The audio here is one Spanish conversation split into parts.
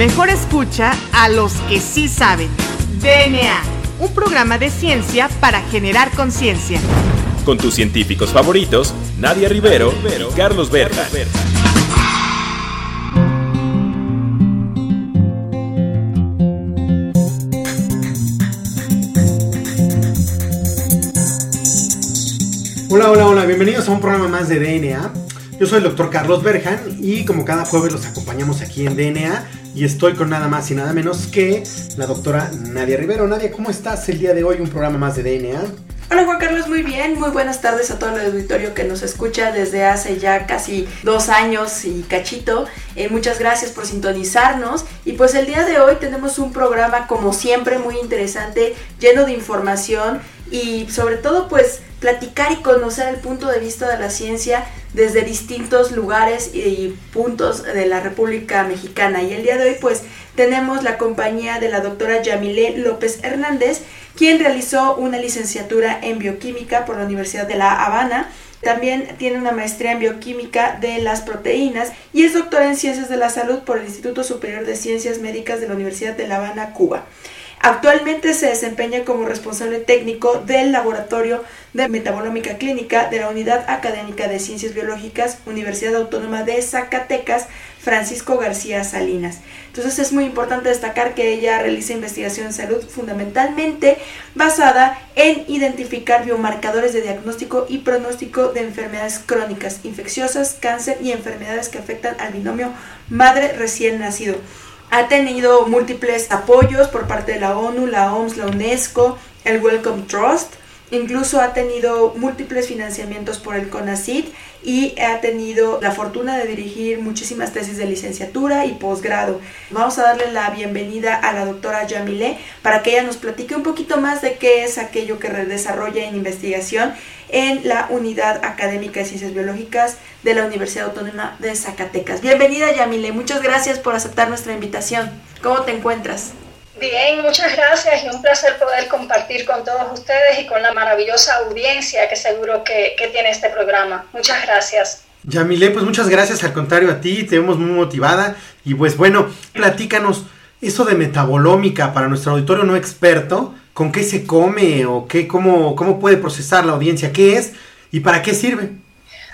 Mejor escucha a los que sí saben. DNA, un programa de ciencia para generar conciencia. Con tus científicos favoritos, Nadia Rivero y Carlos Berta. Hola, hola, hola, bienvenidos a un programa más de DNA. Yo soy el doctor Carlos Berjan y como cada jueves los acompañamos aquí en DNA y estoy con nada más y nada menos que la doctora Nadia Rivero. Nadia, ¿cómo estás el día de hoy? Un programa más de DNA. Hola Juan Carlos, muy bien, muy buenas tardes a todo el auditorio que nos escucha desde hace ya casi dos años y cachito. Eh, muchas gracias por sintonizarnos y pues el día de hoy tenemos un programa como siempre muy interesante, lleno de información y sobre todo pues platicar y conocer el punto de vista de la ciencia desde distintos lugares y puntos de la República Mexicana. Y el día de hoy pues tenemos la compañía de la doctora Yamile López Hernández, quien realizó una licenciatura en bioquímica por la Universidad de La Habana. También tiene una maestría en bioquímica de las proteínas y es doctora en ciencias de la salud por el Instituto Superior de Ciencias Médicas de la Universidad de La Habana, Cuba. Actualmente se desempeña como responsable técnico del Laboratorio de Metabolómica Clínica de la Unidad Académica de Ciencias Biológicas, Universidad Autónoma de Zacatecas, Francisco García Salinas. Entonces es muy importante destacar que ella realiza investigación en salud fundamentalmente basada en identificar biomarcadores de diagnóstico y pronóstico de enfermedades crónicas, infecciosas, cáncer y enfermedades que afectan al binomio madre recién nacido. Ha tenido múltiples apoyos por parte de la ONU, la OMS, la UNESCO, el Welcome Trust. Incluso ha tenido múltiples financiamientos por el CONACYT y ha tenido la fortuna de dirigir muchísimas tesis de licenciatura y posgrado. Vamos a darle la bienvenida a la doctora Yamile para que ella nos platique un poquito más de qué es aquello que desarrolla en investigación en la Unidad Académica de Ciencias Biológicas de la Universidad Autónoma de Zacatecas. Bienvenida Yamile, muchas gracias por aceptar nuestra invitación. ¿Cómo te encuentras? Bien, muchas gracias y un placer poder compartir con todos ustedes y con la maravillosa audiencia que seguro que, que tiene este programa. Muchas gracias. Yamile, pues muchas gracias, al contrario a ti, te vemos muy motivada y pues bueno, platícanos eso de metabolómica para nuestro auditorio no experto, ¿con qué se come o qué, cómo, cómo puede procesar la audiencia? ¿Qué es y para qué sirve?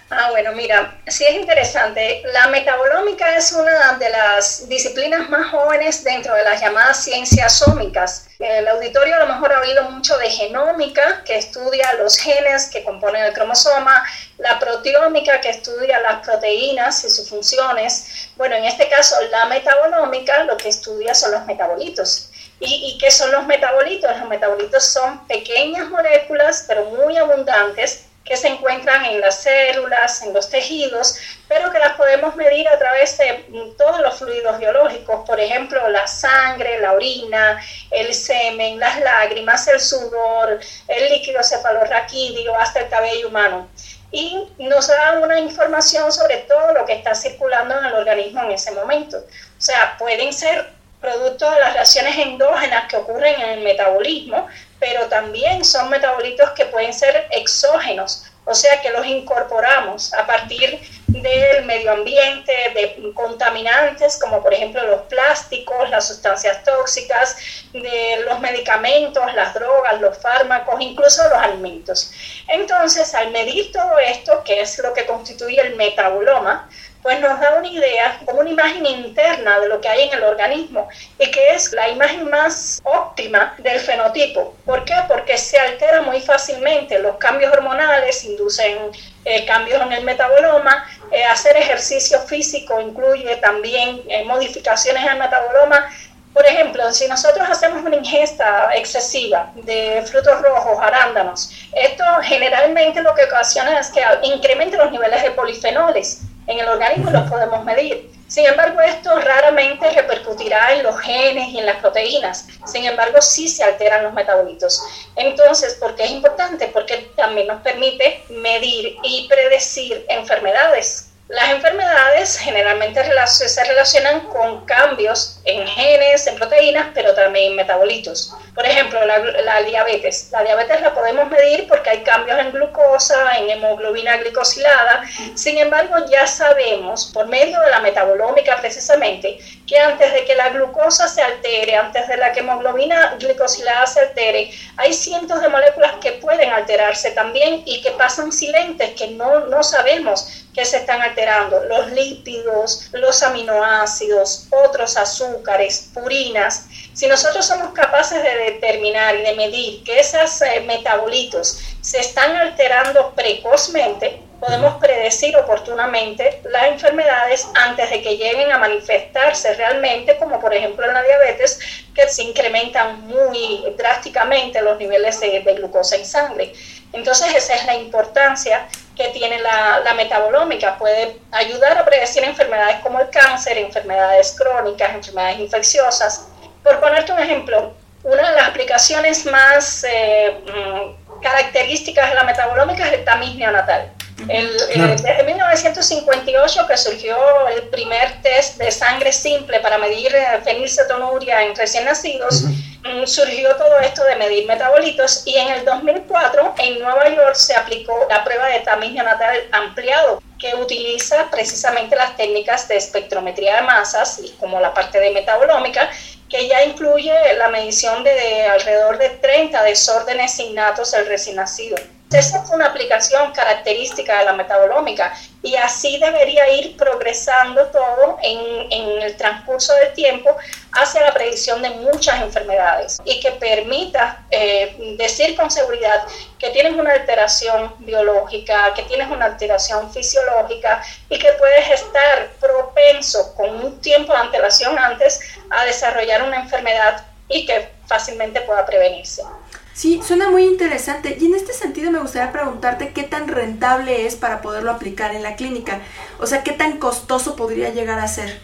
Ah, bueno, mira, sí es interesante. La metabolómica es una de las disciplinas más jóvenes dentro de las llamadas ciencias sómicas. El auditorio a lo mejor ha oído mucho de genómica, que estudia los genes que componen el cromosoma, la proteómica, que estudia las proteínas y sus funciones. Bueno, en este caso, la metabolómica lo que estudia son los metabolitos. ¿Y, ¿Y qué son los metabolitos? Los metabolitos son pequeñas moléculas, pero muy abundantes, que se encuentran en las células, en los tejidos, pero que las podemos medir a través de todos los fluidos biológicos, por ejemplo, la sangre, la orina, el semen, las lágrimas, el sudor, el líquido cefalorraquídeo, hasta el cabello humano. Y nos da una información sobre todo lo que está circulando en el organismo en ese momento. O sea, pueden ser producto de las reacciones endógenas que ocurren en el metabolismo, pero también son metabolitos que pueden ser exógenos, o sea que los incorporamos a partir del medio ambiente, de contaminantes como por ejemplo los plásticos, las sustancias tóxicas, los medicamentos, las drogas, los fármacos, incluso los alimentos. Entonces, al medir todo esto, que es lo que constituye el metaboloma, pues nos da una idea, como una imagen interna de lo que hay en el organismo y que es la imagen más óptima del fenotipo. ¿Por qué? Porque se altera muy fácilmente. Los cambios hormonales inducen eh, cambios en el metaboloma. Eh, hacer ejercicio físico incluye también eh, modificaciones el metaboloma. Por ejemplo, si nosotros hacemos una ingesta excesiva de frutos rojos, arándanos, esto generalmente lo que ocasiona es que incremente los niveles de polifenoles en el organismo los podemos medir. Sin embargo, esto raramente repercutirá en los genes y en las proteínas. Sin embargo, sí se alteran los metabolitos. Entonces, ¿por qué es importante? Porque también nos permite medir y predecir enfermedades las enfermedades generalmente se relacionan con cambios en genes, en proteínas, pero también en metabolitos. Por ejemplo, la, diabetes. La diabetes la podemos medir porque hay cambios en glucosa, en hemoglobina glicosilada. Sin embargo, ya sabemos, por medio de la metabolómica precisamente, que antes de que la glucosa se altere, antes de la hemoglobina glicosilada se altere, hay cientos de moléculas que pueden alterarse también y que pasan silentes, que no, no sabemos que se están alterando, los lípidos, los aminoácidos, otros azúcares, purinas. Si nosotros somos capaces de determinar y de medir que esos eh, metabolitos se están alterando precozmente, podemos predecir oportunamente las enfermedades antes de que lleguen a manifestarse realmente, como por ejemplo en la diabetes, que se incrementan muy drásticamente los niveles de, de glucosa en sangre. Entonces esa es la importancia que tiene la, la, metabolómica. Puede ayudar a predecir enfermedades como el cáncer, enfermedades crónicas, enfermedades infecciosas. Por ponerte un ejemplo, una de las aplicaciones más eh, mm, características de la metabolómica es el tamiz neonatal. El, desde 1958 que surgió el primer test de sangre simple para medir eh, fenilcetonuria en recién nacidos, mm, surgió todo esto de medir metabolitos y en el 2004 en Nueva York se aplicó la prueba de tamiz neonatal ampliado que utiliza precisamente las técnicas de espectrometría de masas y como la parte de metabolómica que ya incluye la medición de, alrededor de 30 desórdenes innatos del recién nacido. Esa es una aplicación característica de la metabolómica y así debería ir progresando todo en, en, el transcurso del tiempo hacia la predicción de muchas enfermedades y que permita eh, decir con seguridad que tienes una alteración biológica, que tienes una alteración fisiológica y que puedes estar propenso con un tiempo de antelación antes a desarrollar una enfermedad y que fácilmente pueda prevenirse. Sí, suena muy interesante. Y en este sentido me gustaría preguntarte qué tan rentable es para poderlo aplicar en la clínica. O sea, qué tan costoso podría llegar a ser.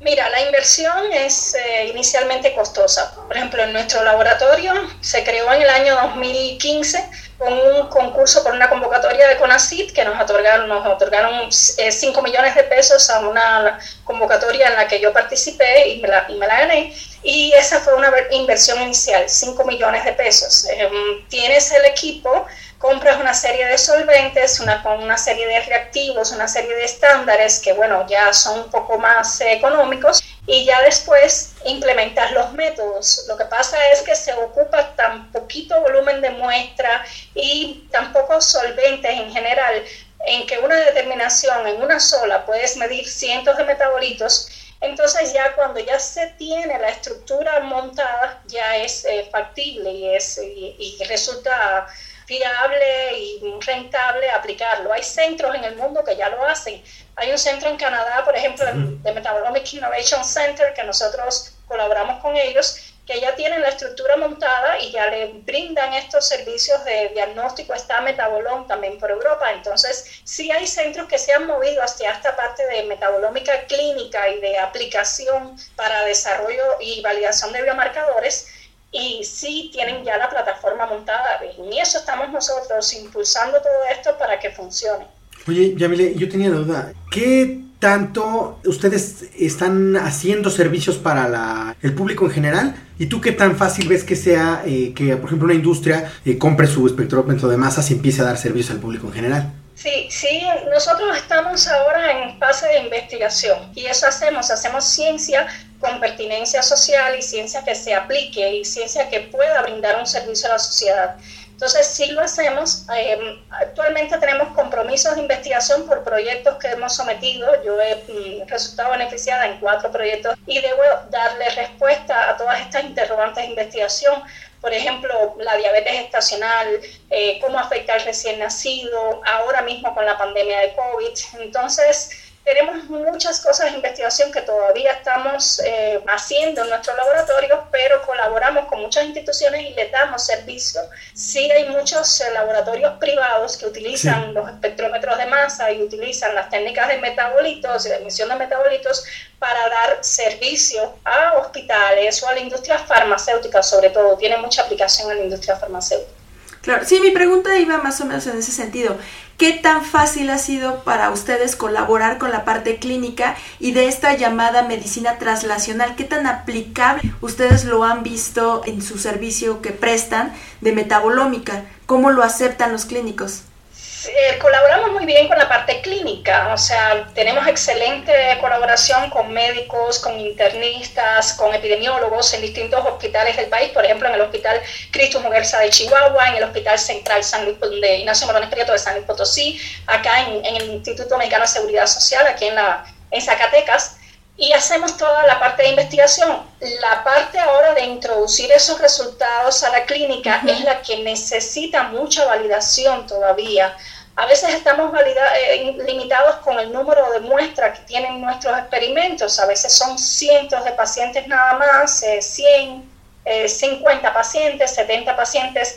Mira, la inversión es eh, inicialmente costosa. Por ejemplo, en nuestro laboratorio se creó en el año 2015 con un concurso por una convocatoria de CONACIT que nos otorgaron, nos otorgaron 5 eh, millones de pesos a una convocatoria en la que yo participé y me la, gané. Y esa fue una inversión inicial, 5 millones de pesos. Em, tienes el equipo compras una serie de solventes, una, una serie de reactivos, una serie de estándares que, bueno, ya son un poco más económicos y ya después implementas los métodos. Lo que pasa es que se ocupa tan poquito volumen de muestra y tan pocos solventes en general en que una determinación en una sola puedes medir cientos de metabolitos, entonces ya cuando ya se tiene la estructura montada ya es eh, factible y, es, y resulta fiable y rentable aplicarlo. Hay centros en el mundo que ya lo hacen. Hay un centro en Canadá, por ejemplo, de Metabolomic Innovation Center, que nosotros colaboramos con ellos, que ya tienen la estructura montada y ya le brindan estos servicios de diagnóstico, está Metabolón también por Europa. Entonces, sí hay centros que se han movido hacia esta parte de metabolómica clínica y de aplicación para desarrollo y validación de biomarcadores, y sí tienen ya la plataforma montada. En eso estamos nosotros impulsando todo esto para que funcione. Oye, Yamile, yo tenía duda. ¿Qué tanto ustedes están haciendo servicios para la, el público en general? ¿Y tú qué tan fácil ves que sea eh, que, por ejemplo, una industria eh, compre su espectrómetro de masas y empiece a dar servicios al público en general? Sí, sí, nosotros estamos ahora en fase de investigación y eso hacemos, hacemos ciencia con pertinencia social y ciencia que se aplique y ciencia que pueda brindar un servicio a la sociedad. Entonces, sí lo hacemos. Em, actualmente tenemos compromisos de investigación por proyectos que hemos sometido. Yo he mm, resultado beneficiada en cuatro proyectos y debo darle respuesta a todas estas interrogantes de investigación. Por ejemplo, la diabetes estacional, eh, cómo afecta al recién nacido, ahora mismo con la pandemia de COVID. Entonces, tenemos muchas cosas de investigación que todavía estamos eh, haciendo en nuestro laboratorio, pero colaboramos con muchas instituciones y les damos servicio. Sí hay muchos eh, laboratorios privados que utilizan los espectrómetros de masa y utilizan las técnicas de metabolitos y de emisión de metabolitos para dar servicio a hospitales o a la industria farmacéutica, sobre todo. Tiene mucha aplicación en la industria farmacéutica. Claro, sí, mi pregunta iba más o menos en ese sentido. ¿Qué tan fácil ha sido para ustedes colaborar con la parte clínica y de esta llamada medicina translacional? ¿Qué tan aplicable ustedes lo han visto en su servicio que prestan de metabolómica? ¿Cómo lo aceptan los clínicos? Eh, colaboramos muy bien con la parte clínica, o sea, tenemos excelente colaboración con médicos, con internistas, con epidemiólogos en distintos hospitales del país, por ejemplo, en el Hospital Cristo Muguerza de Chihuahua, en el Hospital Central San Luis de Ignacio Morones Prieto de San Luis Potosí, acá en, el Instituto Mexicano de Seguridad Social, aquí en, la, en Zacatecas y hacemos toda la parte de investigación. La parte ahora de introducir esos resultados a la clínica es la que necesita mucha validación todavía. A veces estamos eh, limitados con el número de muestras que tienen nuestros experimentos. A veces son cientos de pacientes nada más, 100, eh, 50 eh, pacientes, 70 pacientes.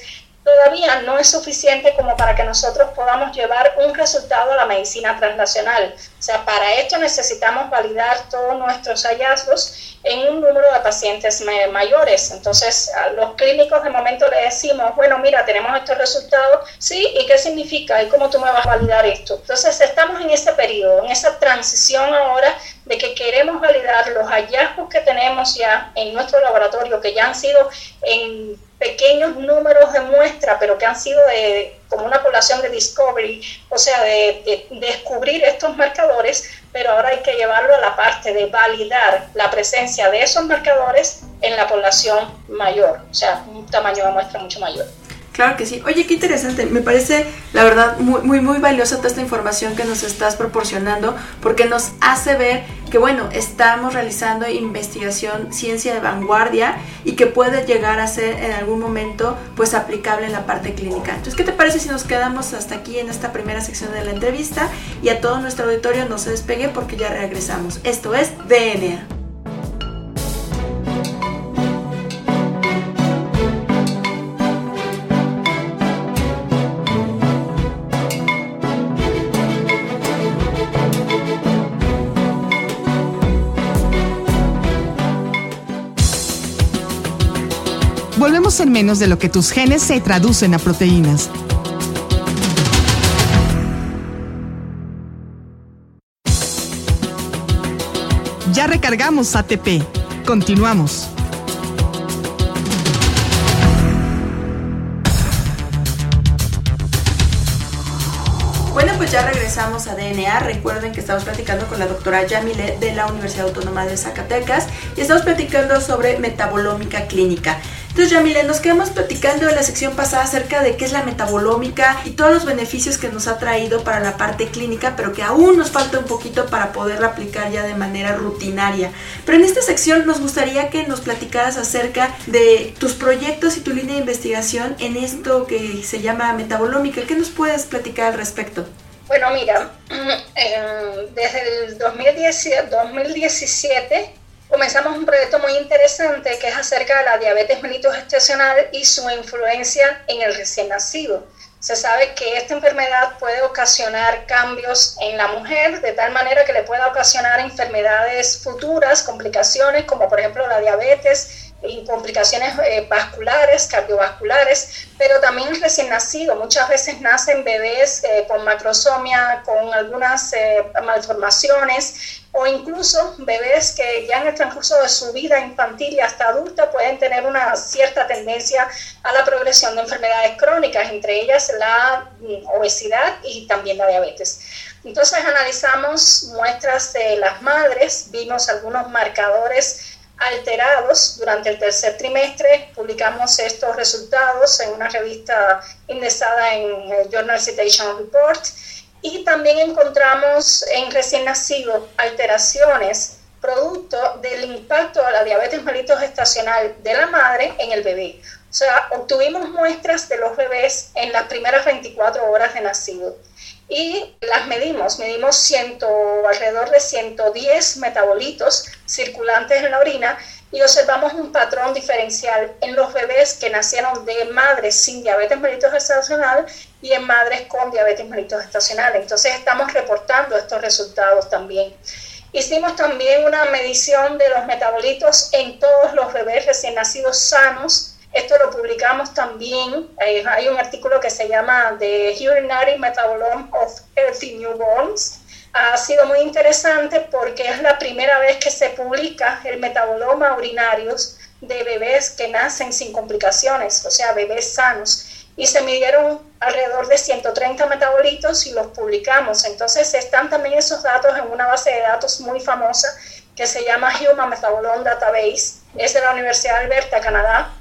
Todavía no es suficiente como para que nosotros podamos llevar un resultado a la medicina translacional. O sea, para esto necesitamos validar todos nuestros hallazgos en un número de pacientes mayores. Entonces, a los clínicos de momento le decimos, bueno, mira, tenemos estos resultados, sí, ¿y qué significa? ¿Y cómo tú me vas a validar esto? Entonces, estamos en ese periodo, en esa transición ahora de que queremos validar los hallazgos que tenemos ya en nuestro laboratorio, que ya han sido en pequeños números de muestra, pero que han sido de, como una población de discovery, o sea, de, de descubrir estos marcadores pero ahora hay que llevarlo a la parte de validar la presencia de esos marcadores en la población mayor, o sea, un tamaño de muestra mucho mayor. Claro que sí. Oye, qué interesante. Me parece, la verdad, muy, muy, muy valiosa toda esta información que nos estás proporcionando, porque nos hace ver que, bueno, estamos realizando investigación, ciencia de vanguardia y que puede llegar a ser en algún momento, pues, aplicable en la parte clínica. Entonces, ¿qué te parece si nos quedamos hasta aquí en esta primera sección de la entrevista y a todo nuestro auditorio no se despegue porque ya regresamos? Esto es DNA. En menos de lo que tus genes se traducen a proteínas. Ya recargamos ATP. Continuamos. Bueno, pues ya regresamos a DNA. Recuerden que estamos platicando con la doctora Yamile de la Universidad Autónoma de Zacatecas y estamos platicando sobre metabolómica clínica. Entonces, Yamile, nos quedamos platicando en la sección pasada acerca de qué es la metabolómica y todos los beneficios que nos ha traído para la parte clínica, pero que aún nos falta un poquito para poderla aplicar ya de manera rutinaria. Pero en esta sección nos gustaría que nos platicaras acerca de tus proyectos y tu línea de investigación en esto que se llama metabolómica. ¿Qué nos puedes platicar al respecto? Bueno, mira, desde el 2017 comenzamos un proyecto muy interesante que es acerca de la diabetes mellitus-gestacional y su influencia en el recién nacido. Se sabe que esta enfermedad puede ocasionar cambios en la mujer de tal manera que le pueda ocasionar enfermedades futuras, complicaciones como por ejemplo la diabetes, y complicaciones eh, vasculares, cardiovasculares, pero también recién nacido. Muchas veces nacen bebés eh, con macrosomia, con algunas eh, malformaciones, o incluso bebés que ya en el transcurso de su vida infantil y hasta adulta pueden tener una cierta tendencia a la progresión de enfermedades crónicas, entre ellas la mm, obesidad y también la diabetes. Entonces analizamos muestras de las madres, vimos algunos marcadores alterados durante el tercer trimestre. Publicamos estos resultados en una revista indexada en el Journal Citation Report y también encontramos en recién nacido alteraciones producto del impacto la diabetes mellitus gestacional de la madre en el bebé. O sea, obtuvimos muestras de los bebés en las primeras 24 horas de nacido y las medimos. Medimos ciento, alrededor de 110 metabolitos circulantes en la orina y observamos un patrón diferencial en los bebés que nacieron de madres sin diabetes mellitus gestacional y en madres con diabetes mellitus. Entonces estamos reportando estos resultados también. Hicimos también una medición de los metabolitos en todos los bebés recién nacidos sanos. Esto lo publicamos también. Eh, hay un artículo que se llama The Urinary Metabolome of Healthy Newborns. Ha sido muy interesante porque es la primera vez que se publica el metaboloma urinarios de bebés que nacen sin complicaciones, o sea, bebés sanos y se midieron alrededor de 130 metabolitos y los publicamos. Entonces están también esos datos en una base de datos muy famosa que se llama Human Metabolome Database. Es de la Universidad de Alberta, Canadá.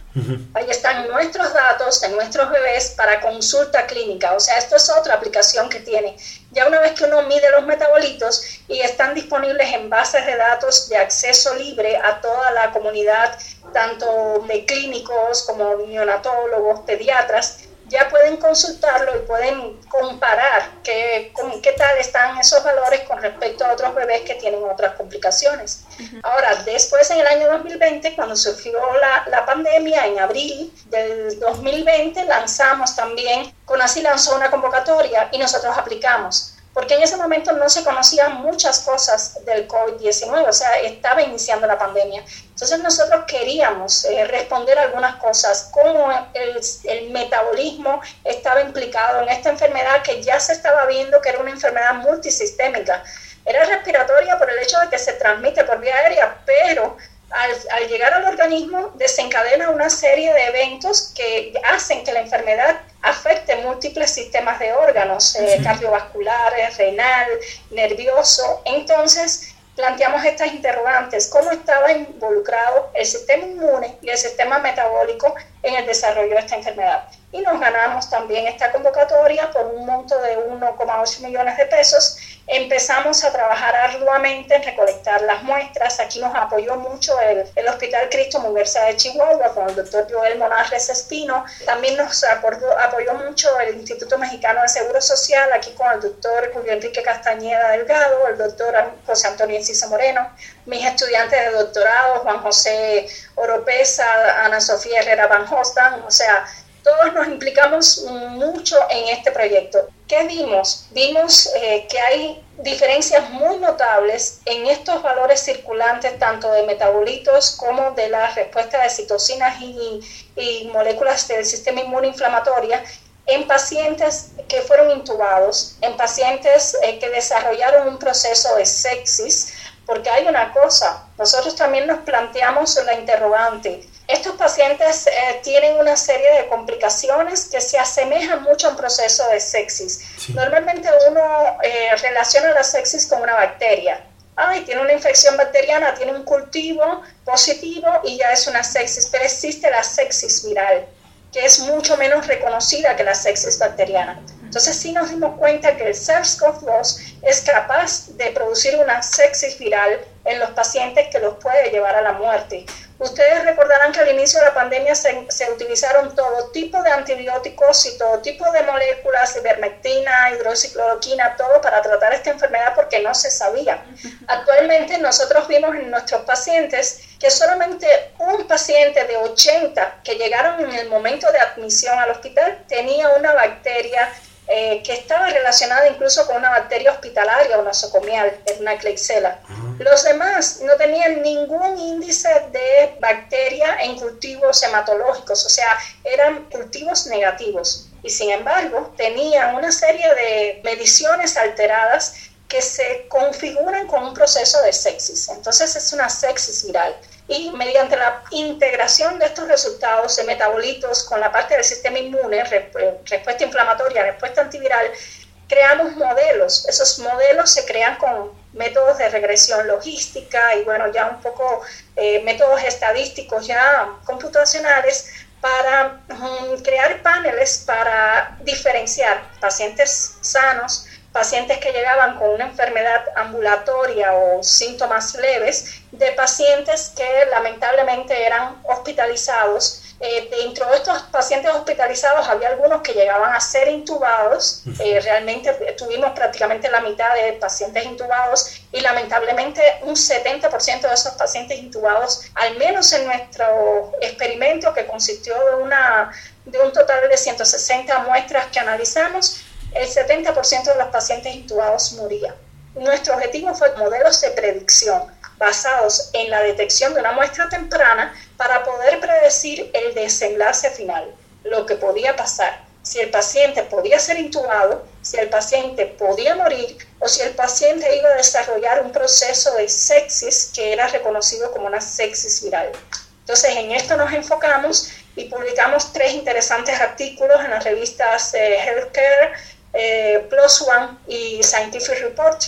Ahí están nuestros datos de nuestros bebés para consulta clínica. O sea, esto es otra aplicación que tiene. Ya una vez que uno mide los metabolitos y están disponibles en bases de datos de acceso libre a toda la comunidad, tanto de clínicos como neonatólogos, pediatras, ya pueden consultarlo y pueden comparar qué, qué tal están esos valores con respecto a otros bebés que tienen otras complicaciones. Ahora, después en el año 2020, cuando surgió la, la, pandemia, en abril del 2020, lanzamos también, CONACI lanzó una convocatoria y nosotros aplicamos porque en ese momento no se conocían muchas cosas del COVID-19, o sea, estaba iniciando la pandemia. Entonces nosotros queríamos eh, responder algunas cosas, cómo el, el, metabolismo estaba implicado en esta enfermedad que ya se estaba viendo que era una enfermedad multisistémica. Era respiratoria por el hecho de que se transmite por vía aérea, pero al, llegar al organismo desencadena una serie de eventos que hacen que la enfermedad afecte múltiples sistemas de órganos, eh, cardiovasculares, renal, nervioso. Entonces, planteamos estas interrogantes, cómo estaba involucrado el sistema inmune y el sistema metabólico en el desarrollo de esta enfermedad. Y nos ganamos también esta convocatoria por un monto de 1,8 millones de pesos empezamos a trabajar arduamente en recolectar las muestras. Aquí nos apoyó mucho el, el Hospital Cristo Universidad de Chihuahua con el doctor Joel Monarres Espino. También nos apoyó mucho el Instituto Mexicano de Seguro Social, aquí con el doctor Julio Enrique Castañeda Delgado, el doctor José Antonio Enciso Moreno, mis estudiantes de doctorado, Juan José Oropesa, Ana Sofía Herrera Van Hostan, o sea, todos nos implicamos mucho en este proyecto. ¿Qué vimos? Vimos eh, que hay diferencias muy notables en estos valores circulantes, tanto de metabolitos como de la respuesta de citocinas y, y moléculas del sistema inmunoinflamatoria en pacientes que fueron intubados, en pacientes eh, que desarrollaron un proceso de sepsis, porque hay una cosa, nosotros también nos planteamos la interrogante, estos pacientes eh, tienen una serie de complicaciones que se asemejan mucho a un proceso de sepsis. Normalmente uno eh, relaciona la sepsis con una bacteria. Ay, tiene una infección bacteriana, tiene un cultivo positivo y ya es una sepsis, pero existe la sepsis viral, que es mucho menos reconocida que la sepsis bacteriana. Entonces sí nos dimos cuenta que el SARS-CoV-2 es capaz de producir una sepsis viral en los pacientes que los puede llevar a la muerte. Ustedes recordarán que al inicio de la pandemia se, se, utilizaron todo tipo de antibióticos y todo tipo de moléculas, ivermectina, hidroxicloroquina, todo para tratar esta enfermedad porque no se sabía. Actualmente nosotros vimos en nuestros pacientes que solamente un paciente de 80 que llegaron en el momento de admisión al hospital tenía una bacteria eh, que estaba relacionada incluso con una bacteria hospitalaria, una socomial, una Klebsiella. Los demás no tenían ningún índice de bacteria en cultivos hematológicos, o sea, eran cultivos negativos. Y sin embargo, tenían una serie de mediciones alteradas que se configuran con un proceso de sepsis. Entonces es una sepsis viral y mediante la integración de estos resultados de metabolitos con la parte del sistema inmune, respuesta inflamatoria, respuesta antiviral, creamos modelos. Esos modelos se crean con métodos de regresión logística y bueno, ya un poco eh, métodos estadísticos ya computacionales para crear paneles para diferenciar pacientes sanos pacientes que llegaban con una enfermedad ambulatoria o síntomas leves, de pacientes que lamentablemente eran hospitalizados eh, dentro de estos pacientes hospitalizados había algunos que llegaban a ser intubados. Eh, realmente tuvimos prácticamente la mitad de pacientes intubados y lamentablemente un 70% de esos pacientes intubados, al menos en nuestro experimento que consistió de, una, de un total de 160 muestras que analizamos, el 70% de los pacientes intubados morían. Nuestro objetivo fue modelos de predicción basados en la detección de una muestra temprana para poder predecir el desenlace final, lo que podía pasar, si el paciente podía ser intubado, si el paciente podía morir o si el paciente iba a desarrollar un proceso de sepsis que era reconocido como una sepsis viral. Entonces, en esto nos enfocamos y publicamos tres interesantes artículos en las revistas eh, Healthcare, eh, Plus One y Scientific Report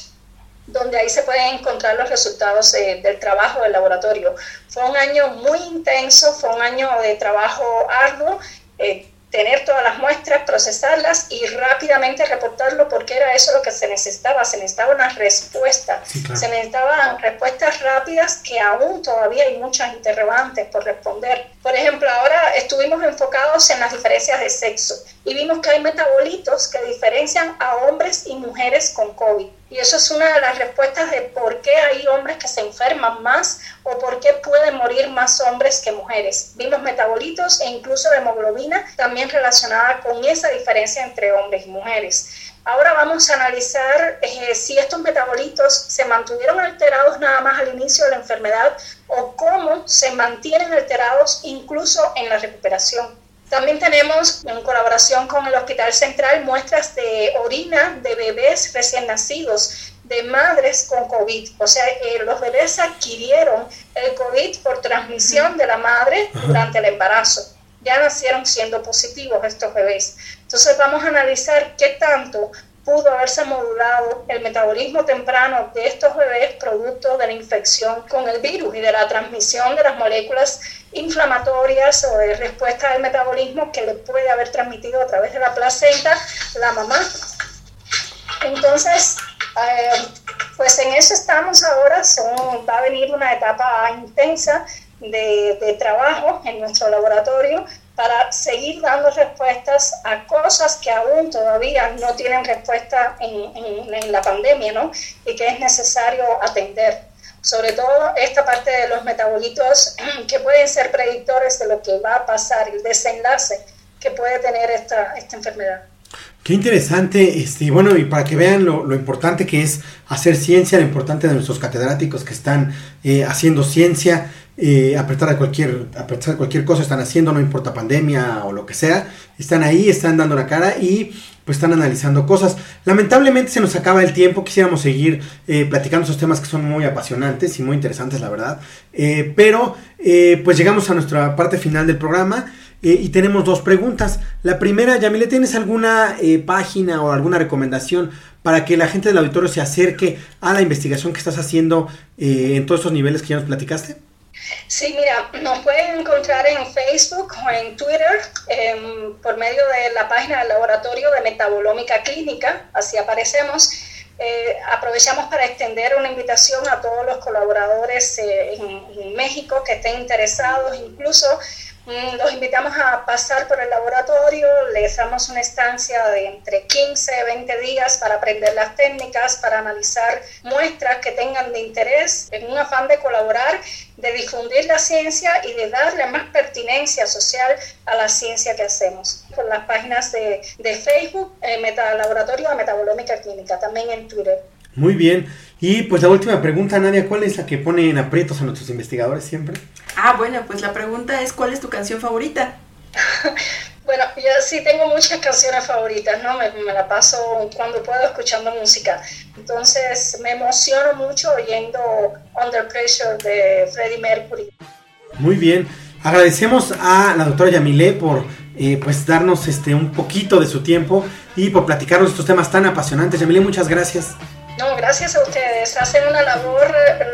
donde ahí se pueden encontrar los resultados del trabajo del laboratorio. Fue un año muy intenso, fue un año de trabajo arduo. Eh, tener todas las muestras, procesarlas y rápidamente reportarlo porque era eso lo que se necesitaba, se necesitaba una respuesta, se necesitaban respuestas rápidas que aún todavía hay muchas interrogantes por responder. Por ejemplo, ahora estuvimos enfocados en las diferencias de sexo y vimos que hay metabolitos que diferencian a hombres y mujeres con COVID. Y eso es una de las respuestas de por qué hay hombres que se enferman más o por qué pueden morir más hombres que mujeres. Vimos metabolitos e incluso hemoglobina también relacionada con esa diferencia entre hombres y mujeres. Ahora vamos a analizar eh, si estos metabolitos se mantuvieron alterados nada más al inicio de la enfermedad o cómo se mantienen alterados incluso en la recuperación. También tenemos, en colaboración con el Hospital Central, muestras de orina de bebés recién nacidos, de madres con COVID. O sea, eh, los bebés adquirieron el COVID por transmisión de la madre durante el embarazo. Ya nacieron siendo positivos estos bebés. Entonces vamos a analizar qué tanto pudo haberse modulado el metabolismo temprano de estos bebés producto de la infección con el virus y de la transmisión de las moléculas inflamatorias o de respuesta del metabolismo que le puede haber transmitido a través de la placenta la mamá. Entonces, eh, pues en eso estamos ahora, va a venir una etapa intensa de, de trabajo en nuestro laboratorio para seguir dando respuestas a cosas que aún todavía no tienen respuesta en, en, en la pandemia, ¿no? Y que es necesario atender sobre todo esta parte de los metabolitos que pueden ser predictores de lo que va a pasar, el desenlace que puede tener esta, esta enfermedad. Qué interesante, este, bueno, y para que vean lo, lo, importante que es hacer ciencia, lo importante de nuestros catedráticos que están eh, haciendo ciencia, eh, a cualquier, a cualquier cosa están haciendo, no importa pandemia o lo que sea, están ahí, están dando la cara y pues están analizando cosas. Lamentablemente se nos acaba el tiempo, quisiéramos seguir eh, platicando esos temas que son muy apasionantes y muy interesantes, la verdad. Eh, pero eh, pues llegamos a nuestra parte final del programa. y tenemos dos preguntas. La primera, Yamile, ¿tienes alguna página o alguna recomendación para que la gente del auditorio se acerque a la investigación que estás haciendo en todos esos niveles que ya nos platicaste? Sí, mira, nos pueden encontrar en Facebook o en Twitter em, por medio de la página del Laboratorio de Metabolómica Clínica, así aparecemos. Eh, aprovechamos para extender una invitación a todos los colaboradores eh, en, México que estén interesados, incluso los invitamos a pasar por el laboratorio, les damos una estancia de entre 15 y 20 días para aprender las técnicas, para analizar muestras que tengan de interés, en un afán de colaborar, de difundir la ciencia y de darle más pertinencia social a la ciencia que hacemos. Por las páginas de, de Facebook, eh, Meta, Laboratorio de Metabolómica Clínica, también en Twitter. Muy bien. Y pues la última pregunta, Nadia, ¿cuál es la que pone en aprietos a nuestros investigadores siempre? Ah, bueno, pues la pregunta es, ¿cuál es tu canción favorita? bueno, yo sí tengo muchas canciones favoritas, ¿no? Me, me, la paso cuando puedo escuchando música. Entonces me emociono mucho oyendo Under Pressure de Freddie Mercury. Muy bien. Agradecemos a la doctora Yamile por eh, pues darnos este un poquito de su tiempo y por platicarnos estos temas tan apasionantes. Yamile, muchas gracias. No, gracias a ustedes. Hacen una labor,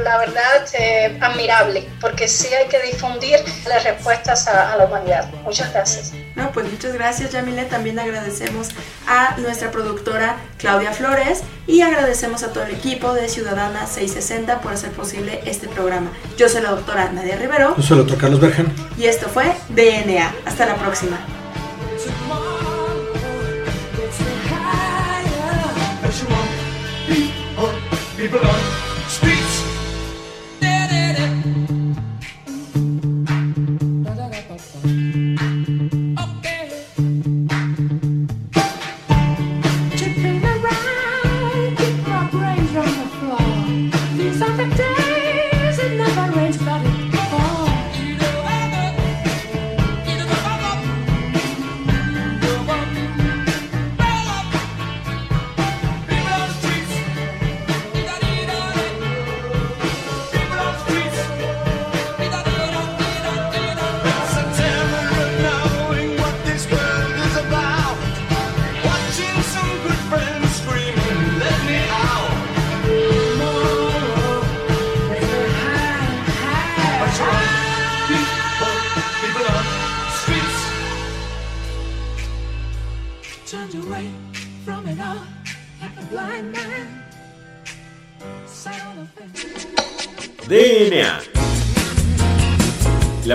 la verdad, eh, admirable, porque sí hay que difundir las respuestas a, la humanidad. Muchas gracias. No, pues muchas gracias, Yamile. También agradecemos a nuestra productora Claudia Flores y agradecemos a todo el equipo de Ciudadana 660 por hacer posible este programa. Yo soy la doctora Nadia Rivero. Yo soy el doctor Carlos Bergen. Y esto fue DNA. Hasta la próxima. DNA.